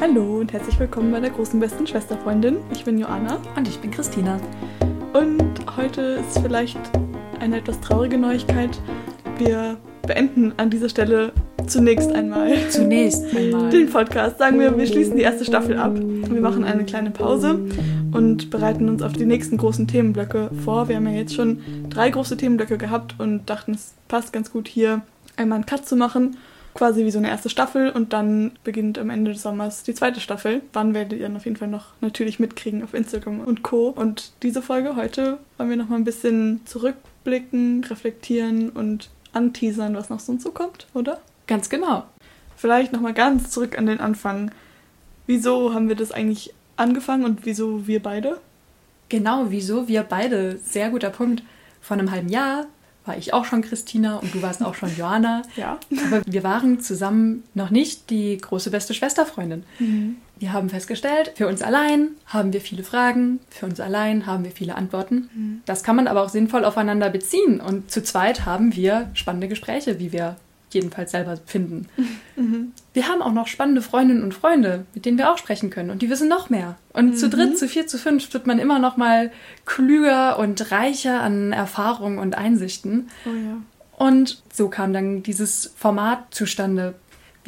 Hallo und herzlich willkommen bei der großen besten Schwesterfreundin. Ich bin Joanna. Und ich bin Christina. Und heute ist vielleicht eine etwas traurige Neuigkeit. Wir beenden an dieser Stelle zunächst einmal. Zunächst einmal. Den Podcast. Sagen wir, wir schließen die erste Staffel ab. Wir machen eine kleine Pause und bereiten uns auf die nächsten großen Themenblöcke vor. Wir haben ja jetzt schon drei große Themenblöcke gehabt und dachten, es passt ganz gut hier einmal einen Cut zu machen quasi wie so eine erste Staffel und dann beginnt am Ende des Sommers die zweite Staffel. Wann werdet ihr dann auf jeden Fall noch natürlich mitkriegen auf Instagram und Co. Und diese Folge heute wollen wir noch mal ein bisschen zurückblicken, reflektieren und anteasern, was noch so zukommt, oder? Ganz genau. Vielleicht noch mal ganz zurück an den Anfang. Wieso haben wir das eigentlich angefangen und wieso wir beide? Genau, wieso wir beide. Sehr guter Punkt. Vor einem halben Jahr war ich auch schon Christina und du warst auch schon Johanna. Ja. Aber wir waren zusammen noch nicht die große beste Schwesterfreundin. Mhm. Wir haben festgestellt, für uns allein haben wir viele Fragen, für uns allein haben wir viele Antworten. Mhm. Das kann man aber auch sinnvoll aufeinander beziehen. Und zu zweit haben wir spannende Gespräche, wie wir jedenfalls selber finden. Mhm. Wir haben auch noch spannende Freundinnen und Freunde, mit denen wir auch sprechen können. Und die wissen noch mehr. Und Mhm. zu dritt, zu vier, zu fünf wird man immer noch mal klüger und reicher an Erfahrungen und Einsichten. Oh ja. Und so kam dann dieses Format zustande.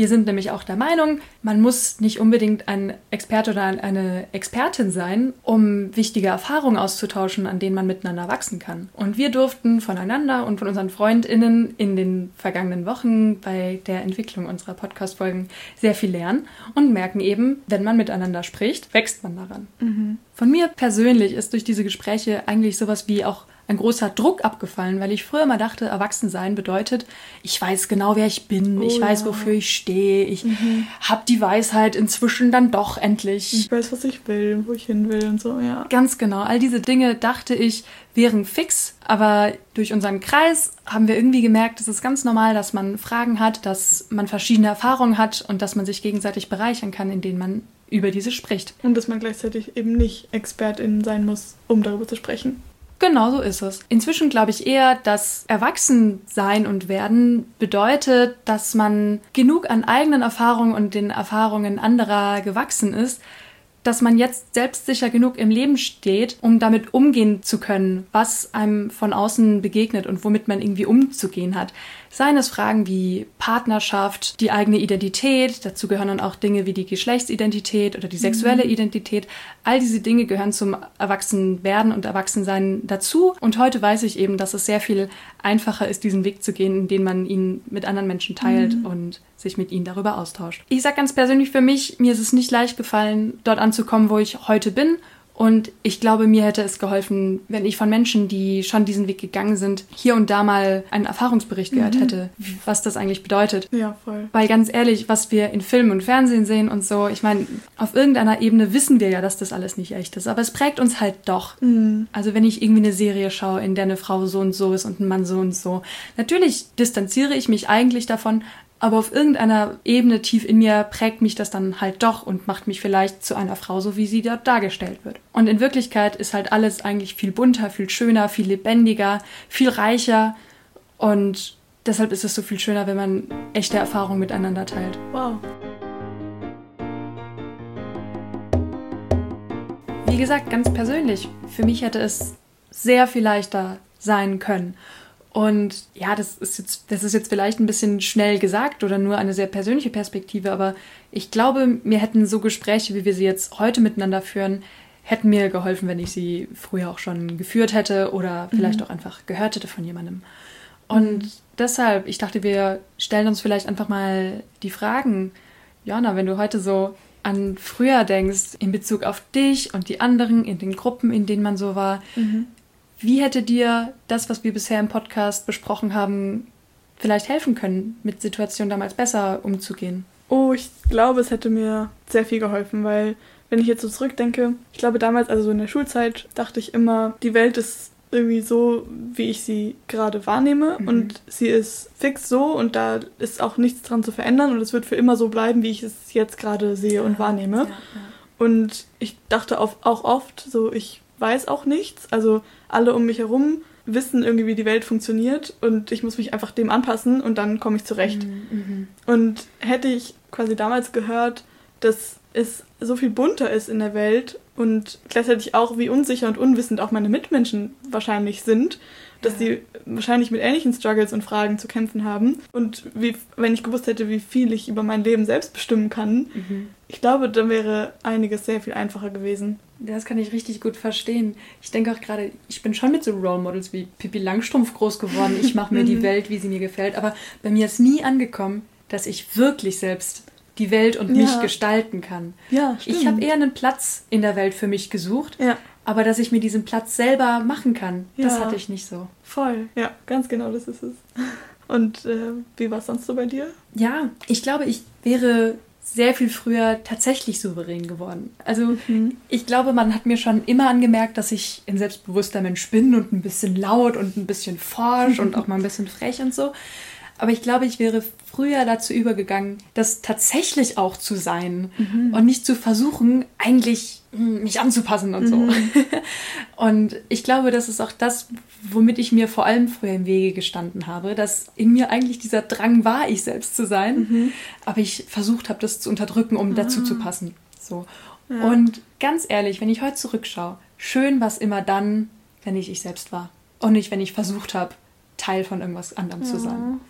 Wir sind nämlich auch der Meinung, man muss nicht unbedingt ein Experte oder eine Expertin sein, um wichtige Erfahrungen auszutauschen, an denen man miteinander wachsen kann. Und wir durften voneinander und von unseren FreundInnen in den vergangenen Wochen bei der Entwicklung unserer Podcast-Folgen sehr viel lernen und merken eben, wenn man miteinander spricht, wächst man daran. Mhm. Von mir persönlich ist durch diese Gespräche eigentlich sowas wie auch ein großer Druck abgefallen, weil ich früher immer dachte, Erwachsensein bedeutet, ich weiß genau, wer ich bin, Oh ich weiß, ja. Mhm. wofür ich stehe, ich habe die Weisheit inzwischen dann doch endlich. Ich weiß, was ich will, wo ich hin will und so, ja. Ganz genau, all diese Dinge dachte ich wären fix, aber durch unseren Kreis haben wir irgendwie gemerkt, es ist ganz normal, dass man Fragen hat, dass man verschiedene Erfahrungen hat und dass man sich gegenseitig bereichern kann, indem man über diese spricht. Und dass man gleichzeitig eben nicht Expertin sein muss, um darüber zu sprechen. Genau so ist es. Inzwischen glaube ich eher, dass Erwachsensein und Werden bedeutet, dass man genug an eigenen Erfahrungen und den Erfahrungen anderer gewachsen ist, dass man jetzt selbstsicher genug im Leben steht, um damit umgehen zu können, was einem von außen begegnet und womit man irgendwie umzugehen hat. Seien es Fragen wie Partnerschaft, die eigene Identität, dazu gehören dann auch Dinge wie die Geschlechtsidentität oder die sexuelle Identität. All diese Dinge gehören zum Erwachsenwerden und Erwachsensein dazu. Und heute weiß ich eben, dass es sehr viel einfacher ist, diesen Weg zu gehen, indem man ihn mit anderen Menschen teilt und sich mit ihnen darüber austauscht. Ich sage ganz persönlich für mich, mir ist es nicht leicht gefallen, dort anzukommen, wo ich heute bin. Und ich glaube, mir hätte es geholfen, wenn ich von Menschen, die schon diesen Weg gegangen sind, hier und da mal einen Erfahrungsbericht gehört hätte, was das eigentlich bedeutet. Ja, voll. Weil ganz ehrlich, was wir in Film und Fernsehen sehen und so, ich meine, auf irgendeiner Ebene wissen wir ja, dass das alles nicht echt ist, aber es prägt uns halt doch. Mhm. Also wenn ich irgendwie eine Serie schaue, in der eine Frau so und so ist und ein Mann so und so, natürlich distanziere ich mich eigentlich davon, aber auf irgendeiner Ebene tief in mir prägt mich das dann halt doch und macht mich vielleicht zu einer Frau, so wie sie dort dargestellt wird. Und in Wirklichkeit ist halt alles eigentlich viel bunter, viel schöner, viel lebendiger, viel reicher und deshalb ist es so viel schöner, wenn man echte Erfahrungen miteinander teilt. Wow. Wie gesagt, ganz persönlich, für mich hätte es sehr viel leichter sein können. Und ja, das ist jetzt, das ist jetzt vielleicht ein bisschen schnell gesagt oder nur eine sehr persönliche Perspektive, aber ich glaube, mir hätten so Gespräche, wie wir sie jetzt heute miteinander führen, hätten mir geholfen, wenn ich sie früher auch schon geführt hätte oder vielleicht auch einfach gehört hätte von jemandem. Und deshalb, ich dachte, wir stellen uns vielleicht einfach mal die Fragen. Jana, wenn du heute so an früher denkst, in Bezug auf dich und die anderen, in den Gruppen, in denen man so war, wie hätte dir das, was wir bisher im Podcast besprochen haben, vielleicht helfen können, mit Situationen damals besser umzugehen? Oh, ich glaube, es hätte mir sehr viel geholfen, weil wenn ich jetzt so zurückdenke, ich glaube damals, also so in der Schulzeit, dachte ich immer, die Welt ist irgendwie so, wie ich sie gerade wahrnehme Mhm. und sie ist fix so und da ist auch nichts dran zu verändern und es wird für immer so bleiben, wie ich es jetzt gerade sehe und wahrnehme. Und ich dachte auch oft so, ich weiß auch nichts. Also alle um mich herum wissen irgendwie, wie die Welt funktioniert und ich muss mich einfach dem anpassen und dann komme ich zurecht. Mhm. Und hätte ich quasi damals gehört, dass es so viel bunter ist in der Welt und gleichzeitig auch, wie unsicher und unwissend auch meine Mitmenschen wahrscheinlich sind, dass die wahrscheinlich mit ähnlichen Struggles und Fragen zu kämpfen haben. Und wie, wenn ich gewusst hätte, wie viel ich über mein Leben selbst bestimmen kann, mhm. ich glaube, dann wäre einiges sehr viel einfacher gewesen. Das kann ich richtig gut verstehen. Ich denke auch gerade, ich bin schon mit so Role Models wie Pippi Langstrumpf groß geworden. Ich mache mir die mhm. Welt, wie sie mir gefällt. Aber bei mir ist nie angekommen, dass ich wirklich selbst die Welt und ja. mich gestalten kann. Ja, stimmt. Ich habe eher einen Platz in der Welt für mich gesucht. Ja. Aber dass ich mir diesen Platz selber machen kann, ja. das hatte ich nicht so. Voll. Ja, ganz genau, das ist es. Und äh, wie war es sonst so bei dir? Ja, ich glaube, ich wäre sehr viel früher tatsächlich souverän geworden. Also mhm. ich glaube, man hat mir schon immer angemerkt, dass ich ein selbstbewusster Mensch bin und ein bisschen laut und ein bisschen forsch und auch mal ein bisschen frech und so. Aber ich glaube, ich wäre früher dazu übergegangen, das tatsächlich auch zu sein mhm. und nicht zu versuchen, eigentlich hm, mich anzupassen und so. Mhm. Und ich glaube, das ist auch das, womit ich mir vor allem früher im Wege gestanden habe, dass in mir eigentlich dieser Drang war, ich selbst zu sein, mhm. aber ich versucht habe, das zu unterdrücken, um ah. dazu zu passen. So. Ja. Und ganz ehrlich, wenn ich heute zurückschaue, schön war es immer dann, wenn ich ich selbst war und nicht, wenn ich versucht habe, Teil von irgendwas anderem ja. zu sein.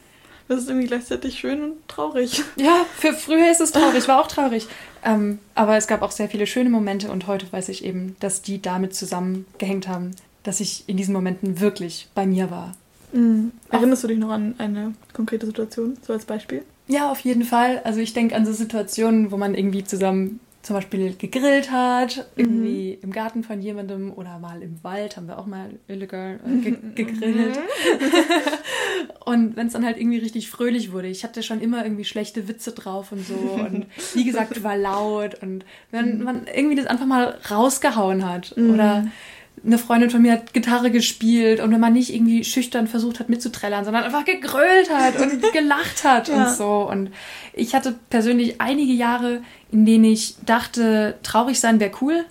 Das ist irgendwie gleichzeitig schön und traurig. Ja, für früher ist es traurig, war auch traurig. Ähm, aber es gab auch sehr viele schöne Momente und heute weiß ich eben, dass die damit zusammengehängt haben, dass ich in diesen Momenten wirklich bei mir war. Mhm. Erinnerst du dich noch an eine konkrete Situation, so als Beispiel? Ja, auf jeden Fall. Also ich denke an so Situationen, wo man irgendwie zusammen zum Beispiel gegrillt hat, irgendwie mhm. im Garten von jemandem oder mal im Wald haben wir auch mal illegal äh, ge gegrillt. und wenn es dann halt irgendwie richtig fröhlich wurde, ich hatte schon immer irgendwie schlechte Witze drauf und so und wie gesagt war laut und wenn mhm. man irgendwie das einfach mal rausgehauen hat mhm. oder eine Freundin von mir hat Gitarre gespielt und wenn man nicht irgendwie schüchtern versucht hat mitzuträllern, sondern einfach gegrölt hat und gelacht hat ja. und so. Und ich hatte persönlich einige Jahre, in denen ich dachte, traurig sein wäre cool.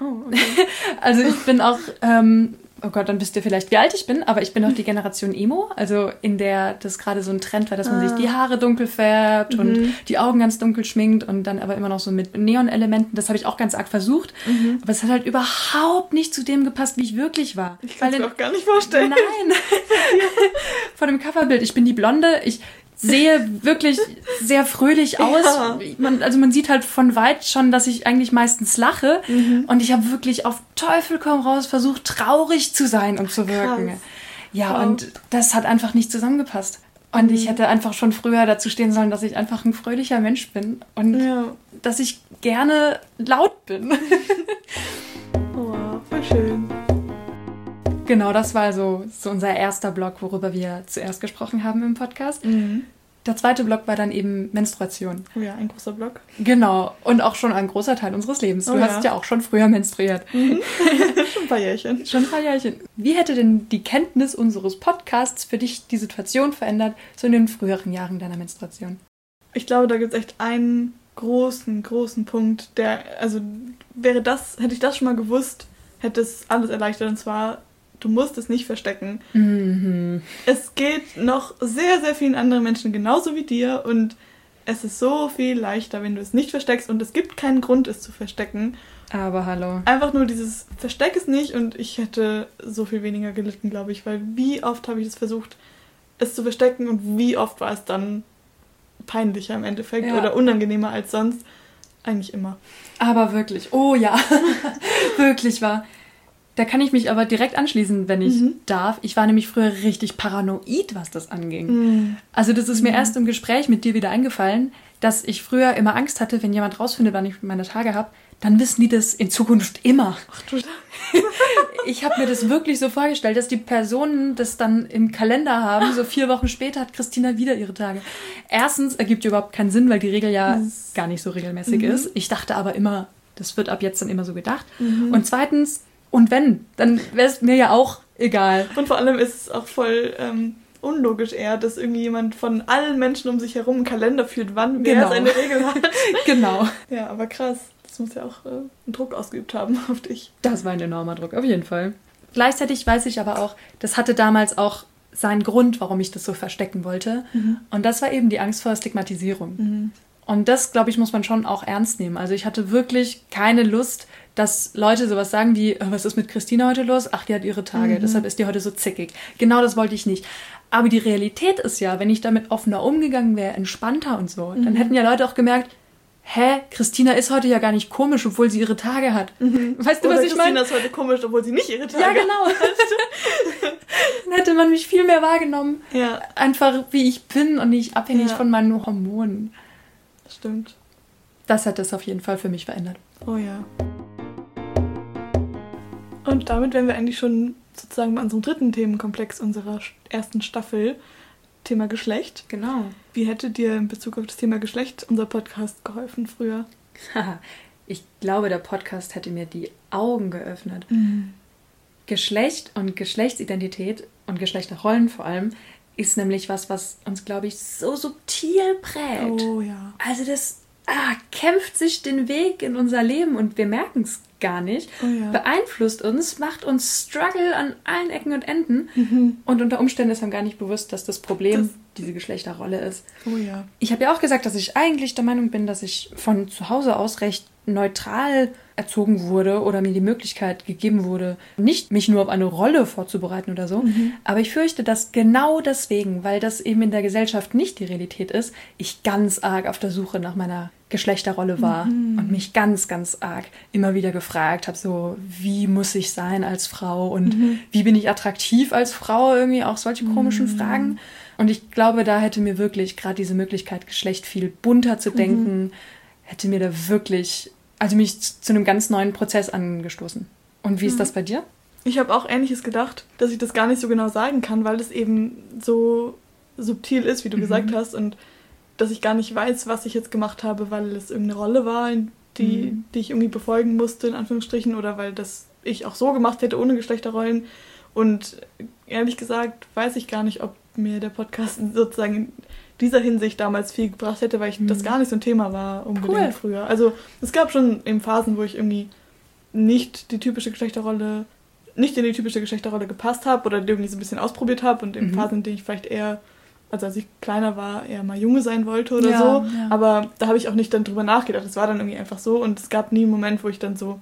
Oh, okay. also ich bin auch ähm, oh Gott, dann wisst ihr vielleicht, wie alt ich bin, aber ich bin auch die Generation Emo, also in der das gerade so ein Trend war, dass man ah. sich die Haare dunkel färbt mhm. und die Augen ganz dunkel schminkt und dann aber immer noch so mit Neon-Elementen. Das habe ich auch ganz arg versucht, mhm. aber es hat halt überhaupt nicht zu dem gepasst, wie ich wirklich war. Ich kann es mir auch gar nicht vorstellen. Nein. Vor dem Coverbild. Ich bin die Blonde. Ich sehe wirklich sehr fröhlich aus. Ja. Man, also man sieht halt von weit schon, dass ich eigentlich meistens lache. Mhm. Und ich habe wirklich auf Teufel komm raus versucht, traurig zu sein und zu wirken. Krass. Ja, wow. und das hat einfach nicht zusammengepasst. Und mhm. ich hätte einfach schon früher dazu stehen sollen, dass ich einfach ein fröhlicher Mensch bin und ja. dass ich gerne laut bin. Genau, das war so, so unser erster Blog, worüber wir zuerst gesprochen haben im Podcast. Mhm. Der zweite Block war dann eben Menstruation. Oh ja, ein großer Block. Genau. Und auch schon ein großer Teil unseres Lebens. Du oh ja. hast ja auch schon früher menstruiert. Mhm. schon ein paar Jährchen. Schon ein paar Jährchen. Wie hätte denn die Kenntnis unseres Podcasts für dich die Situation verändert, so in den früheren Jahren deiner Menstruation? Ich glaube, da gibt es echt einen großen, großen Punkt, der, also wäre das, hätte ich das schon mal gewusst, hätte es alles erleichtert. Und zwar Du musst es nicht verstecken. Mhm. Es geht noch sehr, sehr vielen anderen Menschen genauso wie dir und es ist so viel leichter, wenn du es nicht versteckst und es gibt keinen Grund, es zu verstecken. Aber hallo. Einfach nur dieses Versteck es nicht und ich hätte so viel weniger gelitten, glaube ich, weil wie oft habe ich es versucht, es zu verstecken und wie oft war es dann peinlicher im Endeffekt ja. oder unangenehmer als sonst. Eigentlich immer. Aber wirklich, oh ja, wirklich war. Da kann ich mich aber direkt anschließen, wenn ich mhm. darf. Ich war nämlich früher richtig paranoid, was das anging. Mhm. Also das ist mir mhm. erst im Gespräch mit dir wieder eingefallen, dass ich früher immer Angst hatte, wenn jemand rausfindet, wann ich meine Tage habe, dann wissen die das in Zukunft immer. Ach du ich habe mir das wirklich so vorgestellt, dass die Personen das dann im Kalender haben. So vier Wochen später hat Christina wieder ihre Tage. Erstens ergibt überhaupt keinen Sinn, weil die Regel ja gar nicht so regelmäßig mhm. ist. Ich dachte aber immer, das wird ab jetzt dann immer so gedacht. Mhm. Und zweitens, und wenn, dann wäre es mir ja auch egal. Und vor allem ist es auch voll ähm, unlogisch eher, dass irgendwie jemand von allen Menschen um sich herum einen Kalender führt, wann wer genau. seine Regel hat. genau. Ja, aber krass. Das muss ja auch äh, einen Druck ausgeübt haben auf dich. Das war ein enormer Druck, auf jeden Fall. Gleichzeitig weiß ich aber auch, das hatte damals auch seinen Grund, warum ich das so verstecken wollte. Mhm. Und das war eben die Angst vor Stigmatisierung. Mhm. Und das, glaube ich, muss man schon auch ernst nehmen. Also ich hatte wirklich keine Lust, dass Leute sowas sagen wie, äh, was ist mit Christina heute los? Ach, die hat ihre Tage, mhm. deshalb ist die heute so zickig. Genau das wollte ich nicht. Aber die Realität ist ja, wenn ich damit offener umgegangen wäre, entspannter und so, mhm. dann hätten ja Leute auch gemerkt, hä, Christina ist heute ja gar nicht komisch, obwohl sie ihre Tage hat. Mhm. Weißt du, Oder was ich meine? Christina ist heute komisch, obwohl sie nicht ihre Tage hat. Ja, genau. dann hätte man mich viel mehr wahrgenommen. Ja. Einfach wie ich bin und nicht abhängig ja. von meinen Hormonen. Stimmt. Das hat das auf jeden Fall für mich verändert. Oh ja. Und damit wären wir eigentlich schon sozusagen bei unserem dritten Themenkomplex unserer ersten Staffel, Thema Geschlecht. Genau. Wie hätte dir in Bezug auf das Thema Geschlecht unser Podcast geholfen früher? ich glaube, der Podcast hätte mir die Augen geöffnet. Mhm. Geschlecht und Geschlechtsidentität und Geschlechterrollen vor allem ist nämlich was, was uns, glaube ich, so subtil prägt. Oh ja. Also das ah, kämpft sich den Weg in unser Leben und wir merken es gar nicht, oh ja. beeinflusst uns, macht uns Struggle an allen Ecken und Enden mhm. und unter Umständen ist einem gar nicht bewusst, dass das Problem das diese Geschlechterrolle ist. Oh ja. Ich habe ja auch gesagt, dass ich eigentlich der Meinung bin, dass ich von zu Hause aus recht neutral erzogen wurde oder mir die Möglichkeit gegeben wurde, nicht mich nur auf eine Rolle vorzubereiten oder so. Mhm. Aber ich fürchte, dass genau deswegen, weil das eben in der Gesellschaft nicht die Realität ist, ich ganz arg auf der Suche nach meiner Geschlechterrolle war mhm. und mich ganz, ganz arg immer wieder gefragt habe, so, wie muss ich sein als Frau und mhm. wie bin ich attraktiv als Frau, irgendwie auch solche komischen mhm. Fragen. Und ich glaube, da hätte mir wirklich gerade diese Möglichkeit, Geschlecht viel bunter zu denken, hätte mir da wirklich also mich zu einem ganz neuen Prozess angestoßen. Und wie ist mhm. das bei dir? Ich habe auch Ähnliches gedacht, dass ich das gar nicht so genau sagen kann, weil es eben so subtil ist, wie du mhm. gesagt hast, und dass ich gar nicht weiß, was ich jetzt gemacht habe, weil es irgendeine Rolle war, die, mhm. die ich irgendwie befolgen musste, in Anführungsstrichen, oder weil das ich auch so gemacht hätte, ohne Geschlechterrollen. Und ehrlich gesagt weiß ich gar nicht, ob mir der Podcast sozusagen dieser Hinsicht damals viel gebracht hätte, weil ich mhm. das gar nicht so ein Thema war unbedingt cool. früher. Also es gab schon eben Phasen, wo ich irgendwie nicht die typische Geschlechterrolle, nicht in die typische Geschlechterrolle gepasst habe oder irgendwie so ein bisschen ausprobiert habe und in mhm. Phasen, in denen ich vielleicht eher, also als ich kleiner war, eher mal Junge sein wollte oder ja, so. Ja. Aber da habe ich auch nicht dann drüber nachgedacht. Es war dann irgendwie einfach so und es gab nie einen Moment, wo ich dann so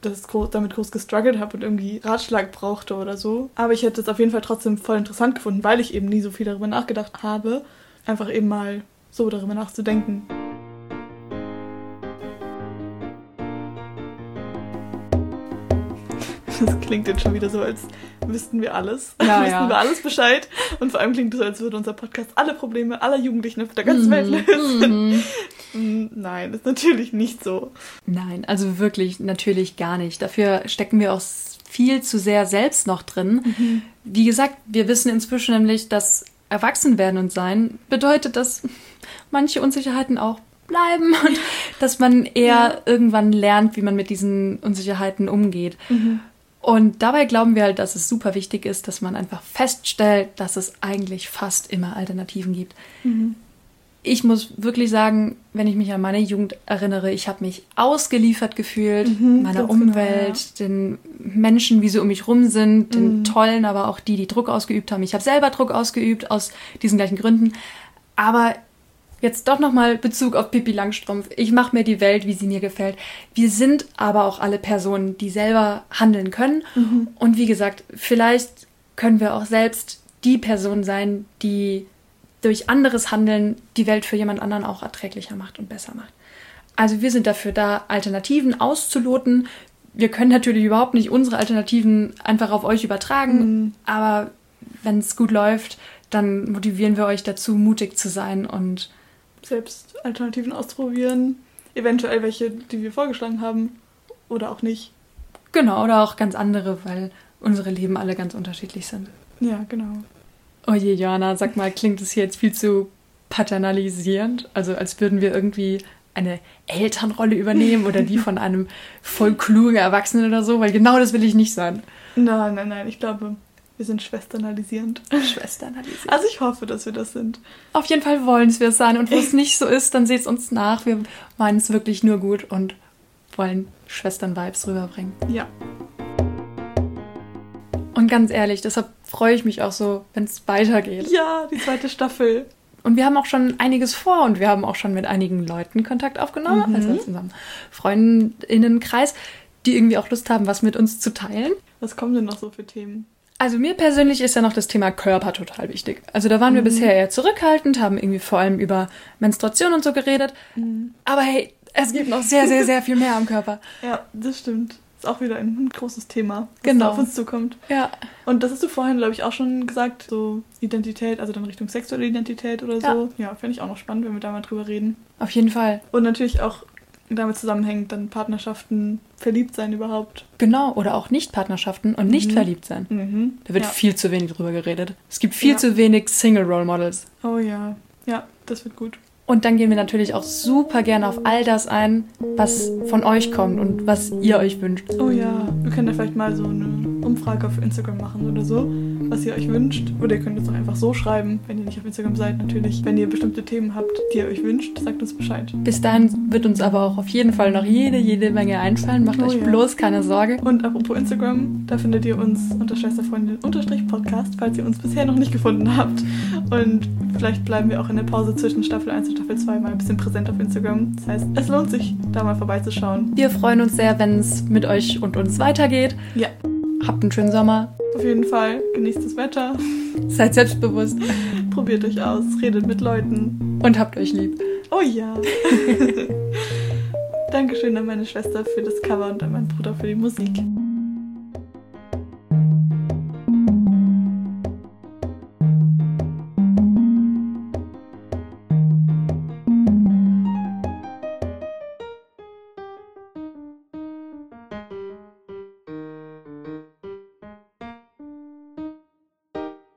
das groß, damit groß gestruggelt habe und irgendwie Ratschlag brauchte oder so. Aber ich hätte es auf jeden Fall trotzdem voll interessant gefunden, weil ich eben nie so viel darüber nachgedacht habe einfach eben mal so darüber nachzudenken. Das klingt jetzt schon wieder so, als wüssten wir alles. Ja, wüssten ja. wir alles Bescheid. Und vor allem klingt es so, als würde unser Podcast alle Probleme aller Jugendlichen auf der ganzen mhm. Welt lösen. Mhm. Nein, ist natürlich nicht so. Nein, also wirklich, natürlich gar nicht. Dafür stecken wir auch viel zu sehr selbst noch drin. Mhm. Wie gesagt, wir wissen inzwischen nämlich, dass erwachsen werden und sein bedeutet, dass manche Unsicherheiten auch bleiben und dass man eher ja. irgendwann lernt, wie man mit diesen Unsicherheiten umgeht. Mhm. Und dabei glauben wir halt, dass es super wichtig ist, dass man einfach feststellt, dass es eigentlich fast immer Alternativen gibt. Mhm ich muss wirklich sagen, wenn ich mich an meine Jugend erinnere, ich habe mich ausgeliefert gefühlt, mhm, meiner Umwelt, genau, ja. den Menschen, wie sie um mich rum sind, den mhm. tollen, aber auch die, die Druck ausgeübt haben. Ich habe selber Druck ausgeübt aus diesen gleichen Gründen. Aber jetzt doch nochmal Bezug auf Pippi Langstrumpf. Ich mache mir die Welt, wie sie mir gefällt. Wir sind aber auch alle Personen, die selber handeln können. Mhm. Und wie gesagt, vielleicht können wir auch selbst die Person sein, die durch anderes Handeln die Welt für jemand anderen auch erträglicher macht und besser macht. Also wir sind dafür da, Alternativen auszuloten. Wir können natürlich überhaupt nicht unsere Alternativen einfach auf euch übertragen, mhm. aber wenn es gut läuft, dann motivieren wir euch dazu, mutig zu sein und selbst Alternativen auszuprobieren. Eventuell welche, die wir vorgeschlagen haben oder auch nicht. Genau, oder auch ganz andere, weil unsere Leben alle ganz unterschiedlich sind. Ja, genau. Oh je, Johanna, sag mal, klingt das hier jetzt viel zu paternalisierend? Also als würden wir irgendwie eine Elternrolle übernehmen oder die von einem voll klugen Erwachsenen oder so, weil genau das will ich nicht sein. Nein, nein, nein, ich glaube, wir sind schwesternalisierend. Schwesternalisierend. Also ich hoffe, dass wir das sind. Auf jeden Fall wollen es wir sein und wo es nicht so ist, dann seht es uns nach. Wir meinen es wirklich nur gut und wollen Schwestern-Vibes rüberbringen. Ja. Und ganz ehrlich, deshalb freue ich mich auch so, wenn es weitergeht. Ja, die zweite Staffel. Und wir haben auch schon einiges vor und wir haben auch schon mit einigen Leuten Kontakt aufgenommen, Mhm. also unserem Freundinnenkreis, die irgendwie auch Lust haben, was mit uns zu teilen. Was kommen denn noch so für Themen? Also mir persönlich ist ja noch das Thema Körper total wichtig. Also da waren wir bisher eher zurückhaltend, haben irgendwie vor allem über Menstruation und so geredet. Aber hey, es gibt noch sehr, sehr, sehr viel mehr am Körper. Ja, das stimmt. Ist auch wieder ein großes Thema, was Genau. auf uns zukommt. Ja, Und das hast du vorhin, glaube ich, auch schon gesagt, so Identität, also dann Richtung sexuelle Identität oder Ja. so. Ja, finde ich auch noch spannend, wenn wir da mal drüber reden. auf jeden Fall. Und natürlich auch damit zusammenhängt dann Partnerschaften, verliebt sein überhaupt. Genau. Oder auch Nicht-Partnerschaften und nicht Mhm. verliebt sein. Mhm. Da wird ja. viel zu wenig drüber geredet. Es gibt viel Ja. zu wenig Single-Role-Models. Oh ja, ja, das wird gut. Und dann gehen wir natürlich auch super gerne auf all das ein, was von euch kommt und was ihr euch wünscht. Oh ja, wir können da vielleicht mal so eine Umfrage auf Instagram machen oder so, was ihr euch wünscht. Oder ihr könnt uns auch einfach so schreiben, wenn ihr nicht auf Instagram seid natürlich. Wenn ihr bestimmte Themen habt, die ihr euch wünscht, sagt uns Bescheid. Bis dahin wird uns aber auch auf jeden Fall noch jede, jede Menge einfallen. Macht Oh euch ja. bloß keine Sorge. Und apropos Instagram, da findet ihr uns unter Schwesterfreundin unterstrich Podcast, falls ihr uns bisher noch nicht gefunden habt. Und vielleicht bleiben wir auch in der Pause zwischen Staffel 1 und Staffel 2 mal ein bisschen präsent auf Instagram. Das heißt, es lohnt sich, da mal vorbeizuschauen. Wir freuen uns sehr, wenn es mit euch und uns weitergeht. Ja, Habt einen schönen Sommer. auf jeden Fall. Genießt das Wetter, Seid selbstbewusst probiert euch aus, redet mit Leuten. und habt euch lieb. Oh ja. Dankeschön an meine Schwester für das Cover und an meinen Bruder für die Musik.